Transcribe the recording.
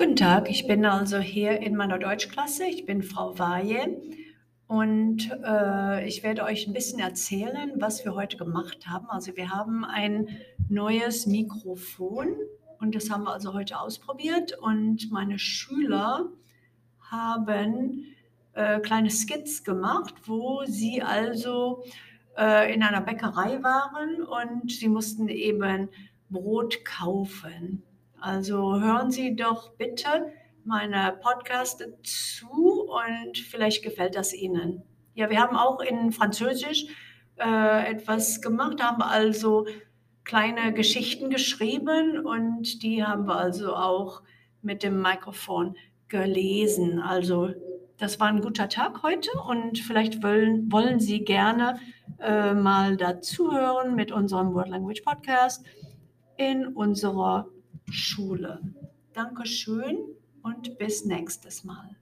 Guten Tag, ich bin also hier in meiner Deutschklasse. Ich bin Frau Waje und äh, ich werde euch ein bisschen erzählen, was wir heute gemacht haben. Also wir haben ein neues Mikrofon und das haben wir also heute ausprobiert und meine Schüler haben äh, kleine Skits gemacht, wo sie also äh, in einer Bäckerei waren und sie mussten eben Brot kaufen. Also hören Sie doch bitte meine Podcast zu und vielleicht gefällt das Ihnen. Ja, wir haben auch in Französisch äh, etwas gemacht, haben also kleine Geschichten geschrieben und die haben wir also auch mit dem Mikrofon gelesen. Also das war ein guter Tag heute und vielleicht wollen, wollen Sie gerne äh, mal dazuhören mit unserem World Language Podcast in unserer Schule. Dankeschön und bis nächstes Mal.